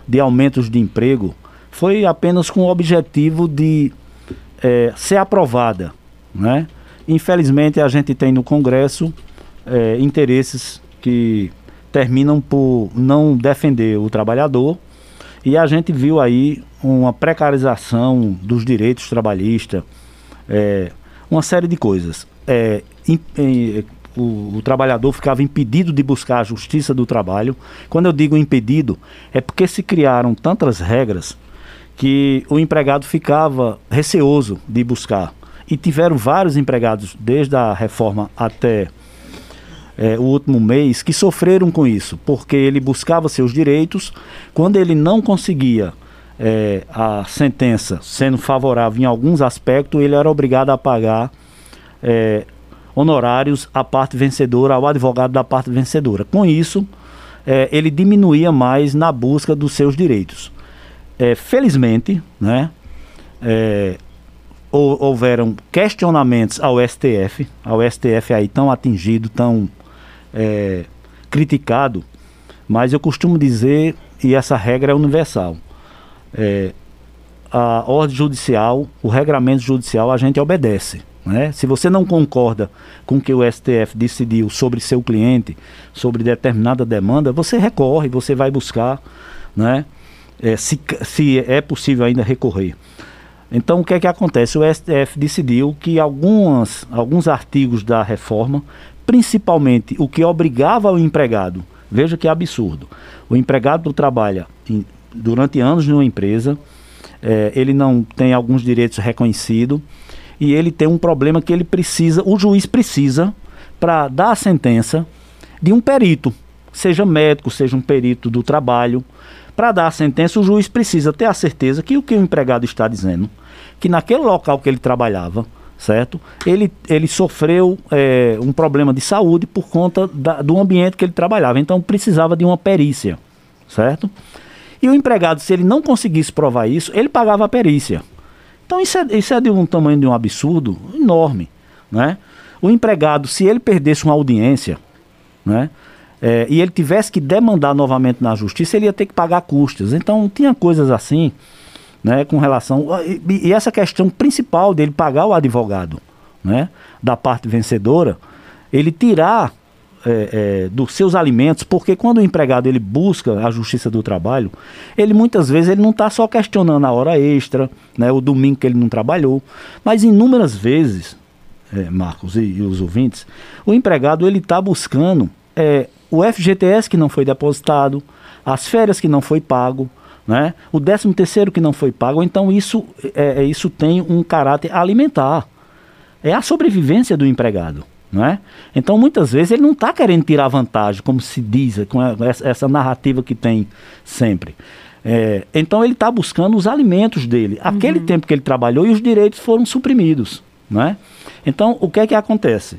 de aumentos de emprego foi apenas com o objetivo de é, ser aprovada. Né? Infelizmente, a gente tem no Congresso é, interesses que terminam por não defender o trabalhador e a gente viu aí uma precarização dos direitos trabalhistas, é, uma série de coisas é, in, in, o, o, trabalhador ficava impedido de buscar a justiça do trabalho. Quando eu digo impedido, é porque se criaram tantas regras que o empregado ficava receoso de buscar. E tiveram vários empregados, desde a reforma até é, o último mês, que sofreram com isso, porque ele buscava seus direitos, quando ele não conseguia é, a sentença sendo favorável em alguns aspectos, ele era obrigado a pagar é, honorários à parte vencedora, ao advogado da parte vencedora. Com isso, é, ele diminuía mais na busca dos seus direitos. é, felizmente, né, é, houveram questionamentos ao STF, ao STF aí tão atingido, tão é, criticado, mas eu costumo dizer, e essa regra é universal, é, a ordem judicial, o regramento judicial, a gente obedece. Né? Se você não concorda com o que o STF decidiu sobre seu cliente, sobre determinada demanda, você recorre, você vai buscar, né? É, se, se é possível ainda recorrer. Então, o que é que acontece? O STF decidiu que algumas, alguns artigos da reforma, principalmente o que obrigava o empregado, veja que absurdo, o empregado trabalha em, durante anos numa empresa, é, ele não tem alguns direitos reconhecidos e ele tem um problema que ele precisa, o juiz precisa, para dar a sentença de um perito, seja médico, seja um perito do trabalho, para dar a sentença, o juiz precisa ter a certeza que o que o empregado está dizendo, que naquele local que ele trabalhava, certo? Ele, ele sofreu é, um problema de saúde por conta da, do ambiente que ele trabalhava. Então precisava de uma perícia, certo? E o empregado, se ele não conseguisse provar isso, ele pagava a perícia. Então isso é, isso é de um tamanho de um absurdo enorme, né? O empregado, se ele perdesse uma audiência, né? é, e ele tivesse que demandar novamente na justiça, ele ia ter que pagar custas. Então tinha coisas assim, né, com relação. E, e essa questão principal dele pagar o advogado, né, da parte vencedora, ele tirar é, é, dos seus alimentos, porque quando o empregado ele busca a justiça do trabalho, ele muitas vezes ele não está só questionando a hora extra, né, o domingo que ele não trabalhou, mas inúmeras vezes, é, Marcos e, e, os ouvintes, o empregado ele está buscando é, o FGTS que não foi depositado, as férias que não foi pago, né? o 13 terceiro que não foi pago, então isso, é, é, isso tem um caráter alimentar. É a sobrevivência do empregado. Não é? Então, muitas vezes, ele não está querendo tirar vantagem, como se diz, com essa narrativa que tem sempre. É, então, ele está buscando os alimentos dele, aquele uhum. tempo que ele trabalhou e os direitos foram suprimidos. Não é? Então, o que é que acontece?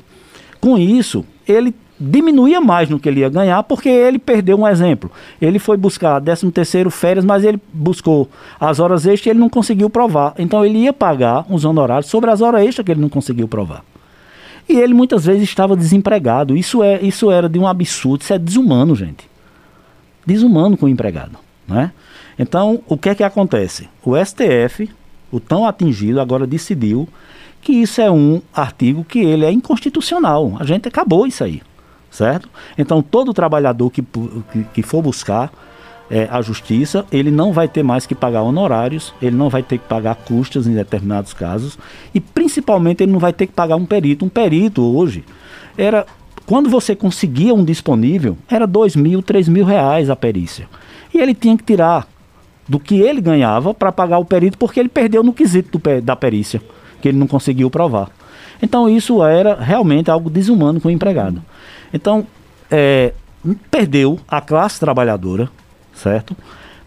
Com isso, ele diminuía mais no que ele ia ganhar, porque ele perdeu um exemplo. Ele foi buscar 13 terceiro férias, mas ele buscou as horas extras e ele não conseguiu provar. Então ele ia pagar os honorários sobre as horas extras que ele não conseguiu provar. E ele muitas vezes estava desempregado. Isso, é, isso era de um absurdo, isso é desumano, gente. Desumano com o empregado. Né? Então, o que é que acontece? O STF, o tão atingido, agora decidiu que isso é um artigo que ele é inconstitucional. A gente acabou isso aí certo? Então todo trabalhador que, que, que for buscar é, a justiça, ele não vai ter mais que pagar honorários, ele não vai ter que pagar custas em determinados casos e principalmente ele não vai ter que pagar um perito. Um perito hoje era quando você conseguia um disponível era dois mil, três mil reais a perícia e ele tinha que tirar do que ele ganhava para pagar o perito porque ele perdeu no quesito do, da perícia que ele não conseguiu provar. Então isso era realmente algo desumano com o empregado. Então, é, perdeu a classe trabalhadora, certo?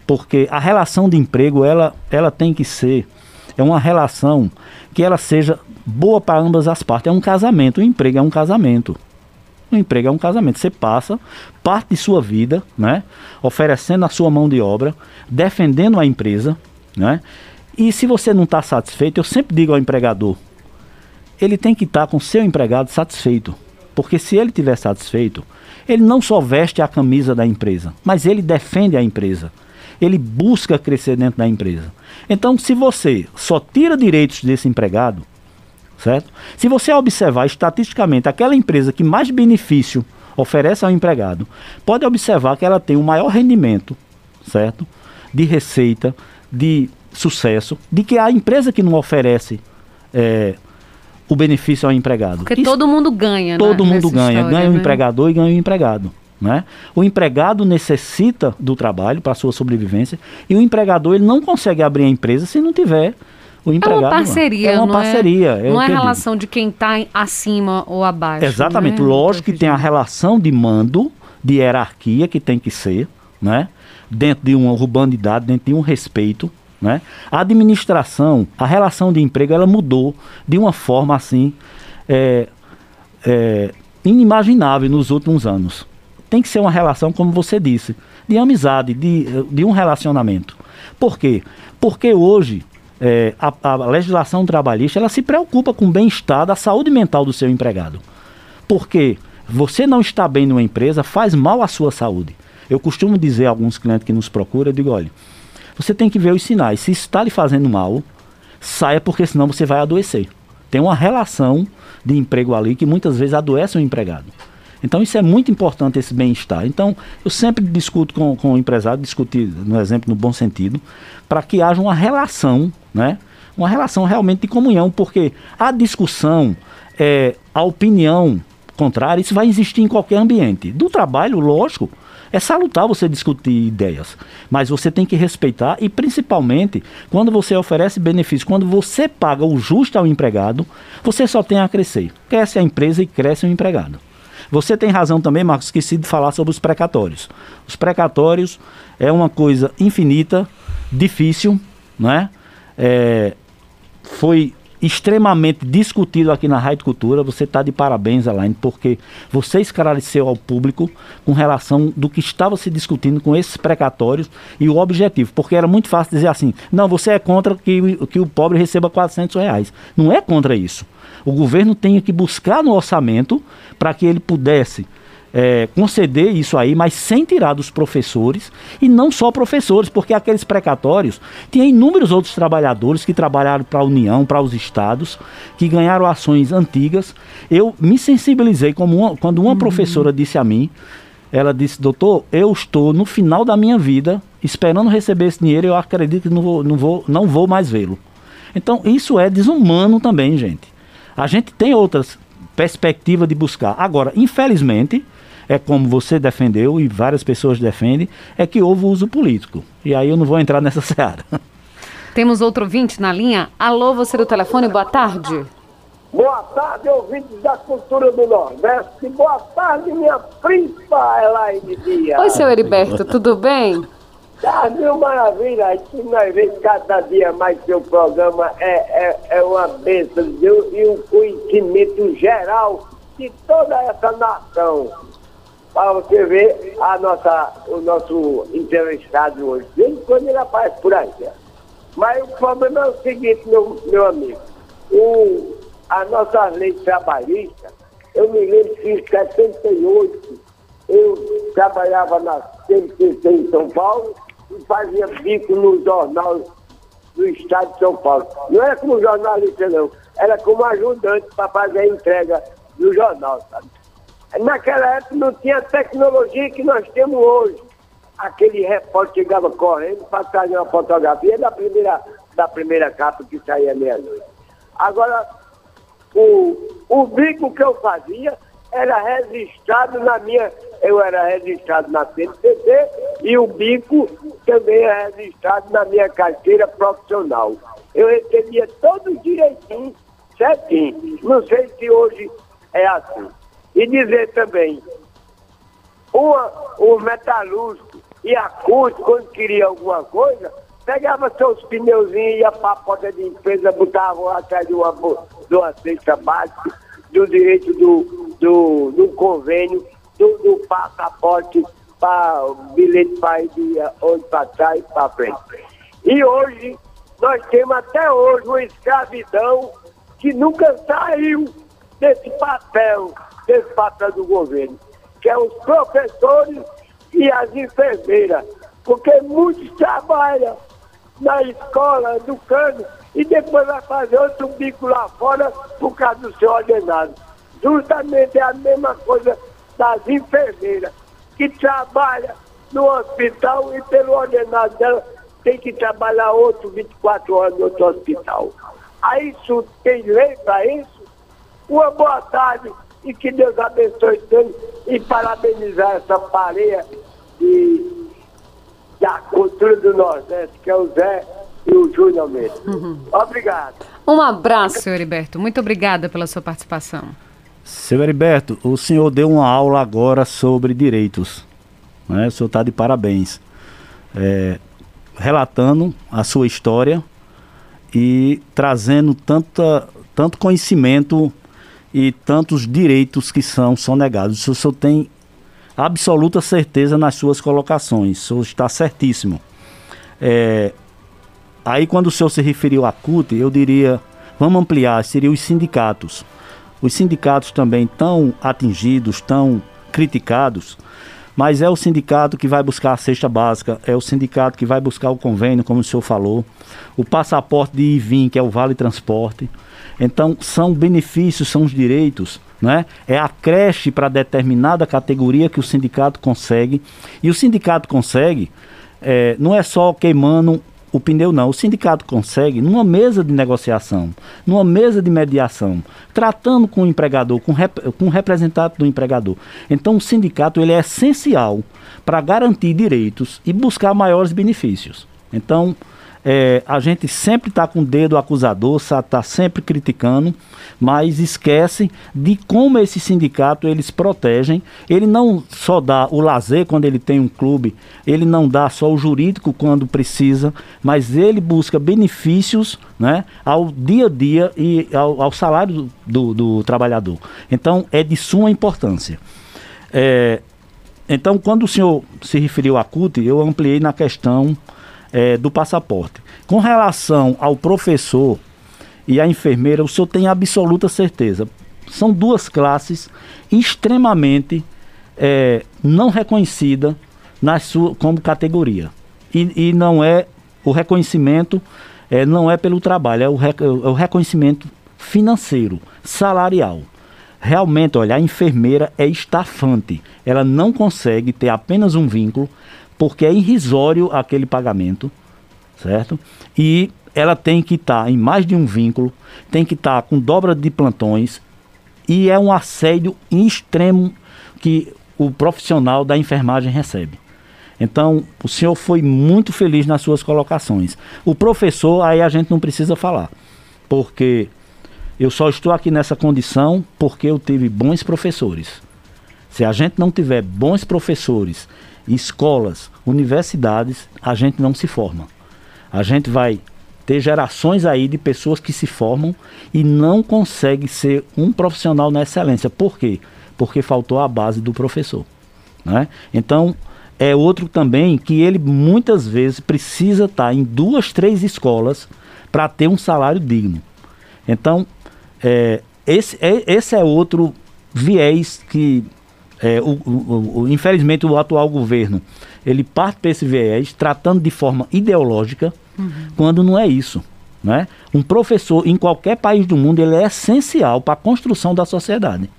Porque a relação de emprego, ela, ela tem que ser, é uma relação que ela seja boa para ambas as partes. É um casamento, o emprego é um casamento. O emprego é um casamento. Você passa parte de sua vida, né? Oferecendo a sua mão de obra, defendendo a empresa, né? E se você não está satisfeito, eu sempre digo ao empregador, ele tem que estar tá com seu empregado satisfeito. Porque se ele estiver satisfeito, ele não só veste a camisa da empresa, mas ele defende a empresa. Ele busca crescer dentro da empresa. Então, se você só tira direitos desse empregado, certo? Se você observar estatisticamente aquela empresa que mais benefício oferece ao empregado, pode observar que ela tem o um maior rendimento, certo? De receita, de sucesso, de que a empresa que não oferece é, o benefício ao empregado. Porque Isso, todo mundo ganha, Todo né, mundo ganha. História, ganha né? o empregador e ganha o empregado. Né? O empregado necessita do trabalho para sua sobrevivência e o empregador ele não consegue abrir a empresa se não tiver o empregado. É uma parceria, é uma não é- parceria. É, é não é relação de quem está acima ou abaixo. Exatamente. Né? Lógico que tem a relação de mando, de hierarquia que tem que ser, né? Dentro de uma urbanidade, dentro de um respeito, né? A administração, a relação de emprego, ela mudou de uma forma assim é, é, inimaginável nos últimos anos. Tem que ser uma relação, como você disse, de amizade, de, de um relacionamento. Por quê? Porque hoje é, a, a, legislação trabalhista ela se preocupa com o bem-estar da saúde mental do seu empregado. Porque você não está bem numa empresa faz mal à sua saúde. Eu costumo dizer a alguns clientes que nos procuram, eu digo, olha, você tem que ver os sinais. Se está lhe fazendo mal, saia porque senão você vai adoecer. Tem uma relação de emprego ali que muitas vezes adoece o empregado. Então isso é muito importante, esse bem-estar. Então eu sempre discuto com, com o empresário, discutir, no exemplo, no bom sentido, para que haja uma relação, né? Uma relação realmente de comunhão, porque a discussão, é, a opinião contrária, isso vai existir em qualquer ambiente. Do trabalho, lógico, é salutar você discutir ideias, mas você tem que respeitar e principalmente quando você oferece benefício, quando você paga o justo ao empregado, você só tem a crescer. Cresce a empresa e cresce o empregado. Você tem razão também, Marcos, esqueci de falar sobre os precatórios. Os precatórios é uma coisa infinita, difícil, não é? é foi extremamente discutido aqui na Rádio Cultura. Você está de parabéns, Alain, porque você esclareceu ao público com relação do que estava se discutindo com esses precatórios e o objetivo. Porque era muito fácil dizer assim: não, você é contra que, que o pobre receba 400 reais. Não é contra isso. O governo tem que buscar no orçamento para que ele pudesse é, conceder isso aí, mas sem tirar dos professores, e não só professores, porque aqueles precatórios tinha inúmeros outros trabalhadores que trabalharam para a União, para os estados, que ganharam ações antigas. Eu me sensibilizei como uma, quando uma uhum. professora disse a mim, ela disse, doutor, eu estou no final da minha vida esperando receber esse dinheiro, eu acredito que não vou, não vou, não vou mais vê-lo. Então isso é desumano também, gente. A gente tem outras perspectivas de buscar. Agora, infelizmente, é como você defendeu e várias pessoas defendem, é que houve uso político. E aí eu não vou entrar nessa seara. Temos outro ouvinte na linha. Alô, você do telefone, boa tarde. Boa tarde, ouvintes da cultura do Nordeste. Boa tarde, minha príncipa Elaine Dias. Oi, seu Heriberto, tudo bem? Tá, mil maravilha. Que nós vemos cada dia mais seu programa é, é, é uma bênção Deus e um conhecimento geral de toda essa nação para você ver a nossa, o nosso entrevistado hoje. Desde quando ele aparece por aí. Mas o problema é o seguinte, meu, meu amigo. O, a nossa lei trabalhista, eu me lembro que em 78 eu trabalhava na CNCC em São Paulo e fazia bico no jornal do Estado de São Paulo. Não era como jornalista, não. Era como ajudante para fazer a entrega do jornal, sabe? Naquela época não tinha a tecnologia que nós temos hoje. Aquele repórter chegava correndo para trazer uma fotografia da primeira, da primeira capa que saía meia-noite. Agora, o, o bico que eu fazia era registrado na minha. Eu era registrado na CNCC e o bico também é registrado na minha carteira profissional. Eu recebia todos direitinho, certinho. Não sei se hoje é assim. E dizer também, o metalúrgico e a CUT, quando queria alguma coisa, pegava seus pneuzinhos, ia para a porta de empresa, botava atrás de uma, de uma cesta básica, do direito do, do, do convênio, do, do passaporte para bilhete para ir de onde para trás e para frente. E hoje, nós temos até hoje uma escravidão que nunca saiu desse papel desse papel do governo, que é os professores e as enfermeiras, porque muitos trabalham na escola, educando, e depois vai fazer outro bico lá fora por causa do seu ordenado. Justamente é a mesma coisa das enfermeiras, que trabalham no hospital e pelo ordenado dela tem que trabalhar outro 24 horas no outro hospital. Aí isso tem lei para isso? Uma boa tarde e que Deus abençoe todos e parabenizar essa pareia de, da cultura do Nordeste, que é o Zé e o Júnior mesmo. Uhum. Obrigado. Um abraço, senhor Heriberto. Muito obrigada pela sua participação. Seu Heriberto, o senhor deu uma aula agora sobre direitos. Né? O senhor está de parabéns. É, relatando a sua história e trazendo tanta, tanto conhecimento e tantos direitos que são sonegados. O senhor tem absoluta certeza nas suas colocações, o senhor está certíssimo. É, aí quando o senhor se referiu à CUT, eu diria, vamos ampliar, seriam os sindicatos. Os sindicatos também tão atingidos, tão criticados, mas é o sindicato que vai buscar a cesta básica, é o sindicato que vai buscar o convênio, como o senhor falou, o passaporte de IVIM, que é o Vale Transporte. Então, são benefícios, são os direitos, né? é a creche para determinada categoria que o sindicato consegue. E o sindicato consegue, é, não é só queimando o pneu não. O sindicato consegue, numa mesa de negociação, numa mesa de mediação, tratando com o empregador, com, rep, com o representante do empregador. Então o sindicato ele é essencial para garantir direitos e buscar maiores benefícios. Então, é, a gente sempre está com o dedo acusador, está sempre criticando, mas esquece de como esse sindicato eles protegem. Ele não só dá o lazer quando ele tem um clube, ele não dá só o jurídico quando precisa, mas ele busca benefícios né, ao dia a dia e ao, ao salário do, do, do, trabalhador. Então é de suma importância. É, então, quando o senhor se referiu à CUT, eu ampliei na questão é, do passaporte. Com relação ao professor e à enfermeira, o senhor tem absoluta certeza. São duas classes extremamente é, não reconhecidas como categoria. E, e não é o reconhecimento, é, não é pelo trabalho, é o, rec, é o reconhecimento financeiro, salarial. Realmente, olha, a enfermeira é estafante. Ela não consegue ter apenas um vínculo porque é irrisório aquele pagamento, certo? E ela tem que estar tá em mais de um vínculo, tem que estar tá com dobra de plantões e é um assédio extremo que o profissional da enfermagem recebe. Então, o senhor foi muito feliz nas suas colocações. O professor, aí a gente não precisa falar, porque eu só estou aqui nessa condição porque eu tive bons professores. Se a gente não tiver bons professores escolas, universidades, a gente não se forma. A gente vai ter gerações aí de pessoas que se formam e não consegue ser um profissional na excelência. Por quê? Porque faltou a base do professor. Né? Então, é outro também que ele muitas vezes precisa estar em duas, três escolas para ter um salário digno. Então, é, esse, é, esse é outro viés que é, o, o, o, infelizmente o atual governo ele parte para esse viés tratando de forma ideológica uhum. quando não é isso. Né? Um professor em qualquer país do mundo ele é essencial para a construção da sociedade.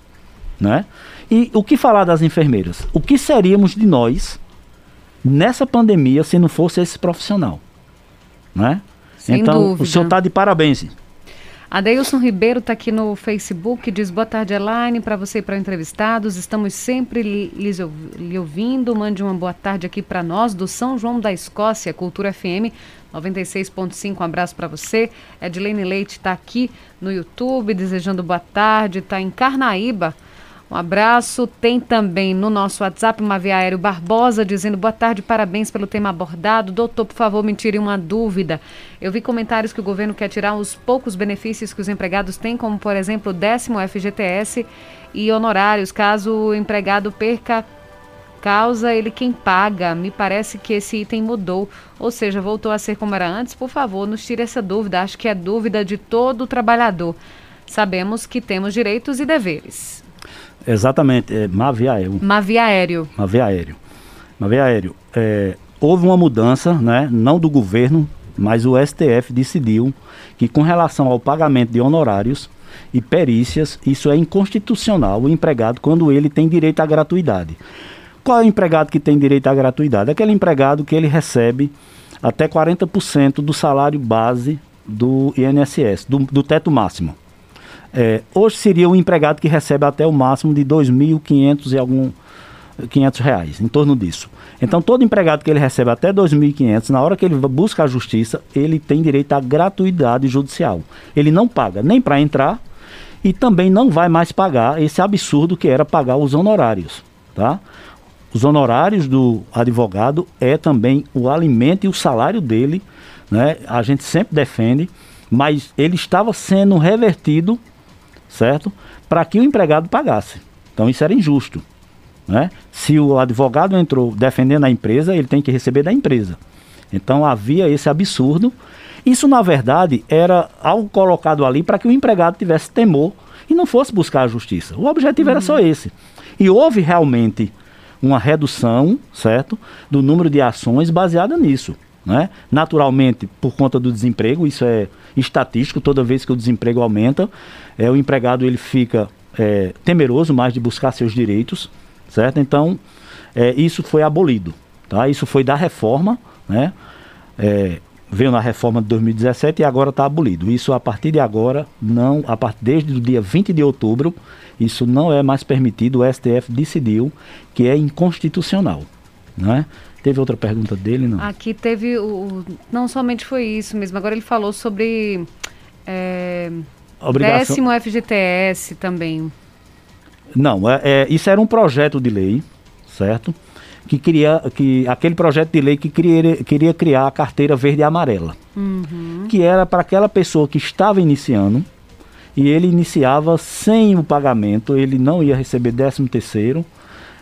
Né? E o que falar das enfermeiras? O que seríamos de nós nessa pandemia se não fosse esse profissional? Né? Sem então, dúvida. o senhor está de parabéns. Adeilson Ribeiro está aqui no Facebook, diz boa tarde, Elaine, para você e para entrevistados. Estamos sempre lhes lhe ouvindo. Mande uma boa tarde aqui para nós, do São João da Escócia, Cultura FM 96.5. Um abraço para você. Edilene Leite está aqui no YouTube, desejando boa tarde. Está em Carnaíba, um abraço. Tem também no nosso WhatsApp uma via aéreo Barbosa dizendo boa tarde, parabéns pelo tema abordado. Doutor, por favor, me tire uma dúvida. Eu vi comentários que o governo quer tirar os poucos benefícios que os empregados têm, como por exemplo o décimo FGTS e honorários, caso o empregado perca causa, ele quem paga. Me parece que esse item mudou, ou seja, voltou a ser como era antes. Por favor, nos tire essa dúvida. Acho que é dúvida de todo trabalhador. Sabemos que temos direitos e deveres. Exatamente, é Maviaéreo. Maviaéreo. Maviaéreo. Maviaéreo. É, houve uma mudança, né, não do governo, mas o STF decidiu que com relação ao pagamento de honorários e perícias, isso é inconstitucional o empregado quando ele tem direito à gratuidade. Qual é o empregado que tem direito à gratuidade? Aquele empregado que ele recebe até 40% do salário base do INSS, do, do teto máximo. É, hoje seria um empregado que recebe até o máximo de 2.500 e algum 500 reais, em torno disso. Então, todo empregado que ele recebe até 2.500, na hora que ele busca a justiça, ele tem direito à gratuidade judicial. Ele não paga nem para entrar e também não vai mais pagar esse absurdo que era pagar os honorários, tá? Os honorários do advogado é também o alimento e o salário dele, né? A gente sempre defende, mas ele estava sendo revertido certo? Para que o empregado pagasse. Então isso era injusto. Né? Se o advogado entrou defendendo a empresa, ele tem que receber da empresa. Então havia esse absurdo. Isso, na verdade, era algo colocado ali para que o empregado tivesse temor e não fosse buscar a justiça. O objetivo uhum. era só esse. E houve realmente uma redução, certo, do número de ações baseada nisso. Né? Naturalmente, por conta do desemprego, isso é estatístico, toda vez que o desemprego aumenta, é, o empregado ele fica é, temeroso mais de buscar seus direitos, certo? Então, é, isso foi abolido, tá? Isso foi da reforma, né? É, veio na reforma de 2017 e agora está abolido. Isso a partir de agora, não, a partir desde o dia 20 de outubro, isso não é mais permitido. O STF decidiu que é inconstitucional, né? Teve outra pergunta dele, não? Aqui teve o. Não somente foi isso mesmo, agora ele falou sobre. É, Obrigação... Décimo FGTS também. Não, é, é, isso era um projeto de lei, certo? Que queria, que, aquele projeto de lei que queria, queria criar a carteira verde e amarela. Uhum. Que era para aquela pessoa que estava iniciando e ele iniciava sem o pagamento, ele não ia receber décimo terceiro,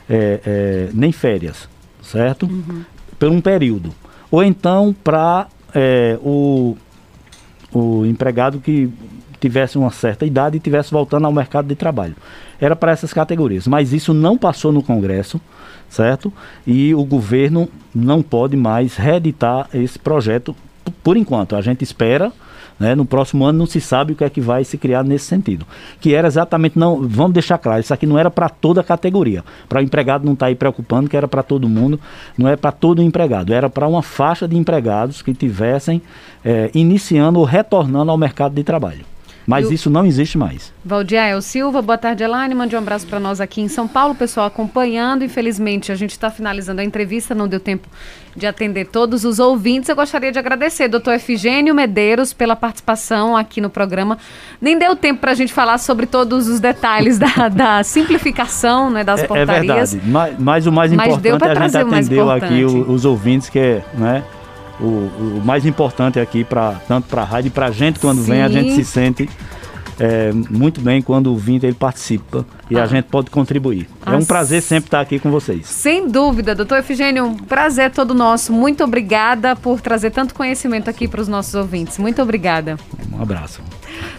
é, é, nem férias certo? Uhum. Por um período. Ou então para é, o, o empregado que tivesse uma certa idade e tivesse voltando ao mercado de trabalho. Era para essas categorias. Mas isso não passou no Congresso, certo? E o governo não pode mais reeditar esse projeto por enquanto. A gente espera né? No próximo ano não se sabe o que é que vai se criar nesse sentido. Que era exatamente, não, vamos deixar claro, isso aqui não era para toda a categoria. Para o empregado não estar tá aí preocupando que era para todo mundo, não é para todo empregado, era para uma faixa de empregados que tivessem é, iniciando ou retornando ao mercado de trabalho. Mas isso não existe mais. Valdiael Silva, boa tarde, Elaine. Mande um abraço para nós aqui em São Paulo, pessoal acompanhando. Infelizmente, a gente está finalizando a entrevista, não deu tempo de atender todos os ouvintes. Eu gostaria de agradecer, doutor Efigênio Medeiros, pela participação aqui no programa. Nem deu tempo para a gente falar sobre todos os detalhes da, da simplificação né, das é, é portarias. É verdade, mas, mas o mais importante é a gente atendeu aqui os ouvintes, que é. Né, o, o mais importante aqui, pra, tanto para a rádio e para a gente, quando Sim. vem, a gente se sente é, muito bem quando o Vinter ele participa e ah. a gente pode contribuir. É um prazer sempre estar aqui com vocês. Sem dúvida, doutor Efigênio, um prazer todo nosso. Muito obrigada por trazer tanto conhecimento aqui para os nossos ouvintes. Muito obrigada. Um abraço.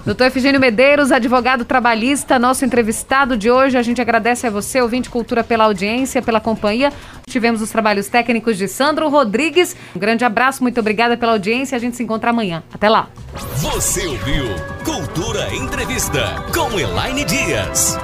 Doutor Efigênio Medeiros, advogado trabalhista, nosso entrevistado de hoje. A gente agradece a você, ouvinte Cultura, pela audiência, pela companhia. Tivemos os trabalhos técnicos de Sandro Rodrigues. Um grande abraço, muito obrigada pela audiência. A gente se encontra amanhã. Até lá. Você ouviu Cultura Entrevista com Elaine Dias.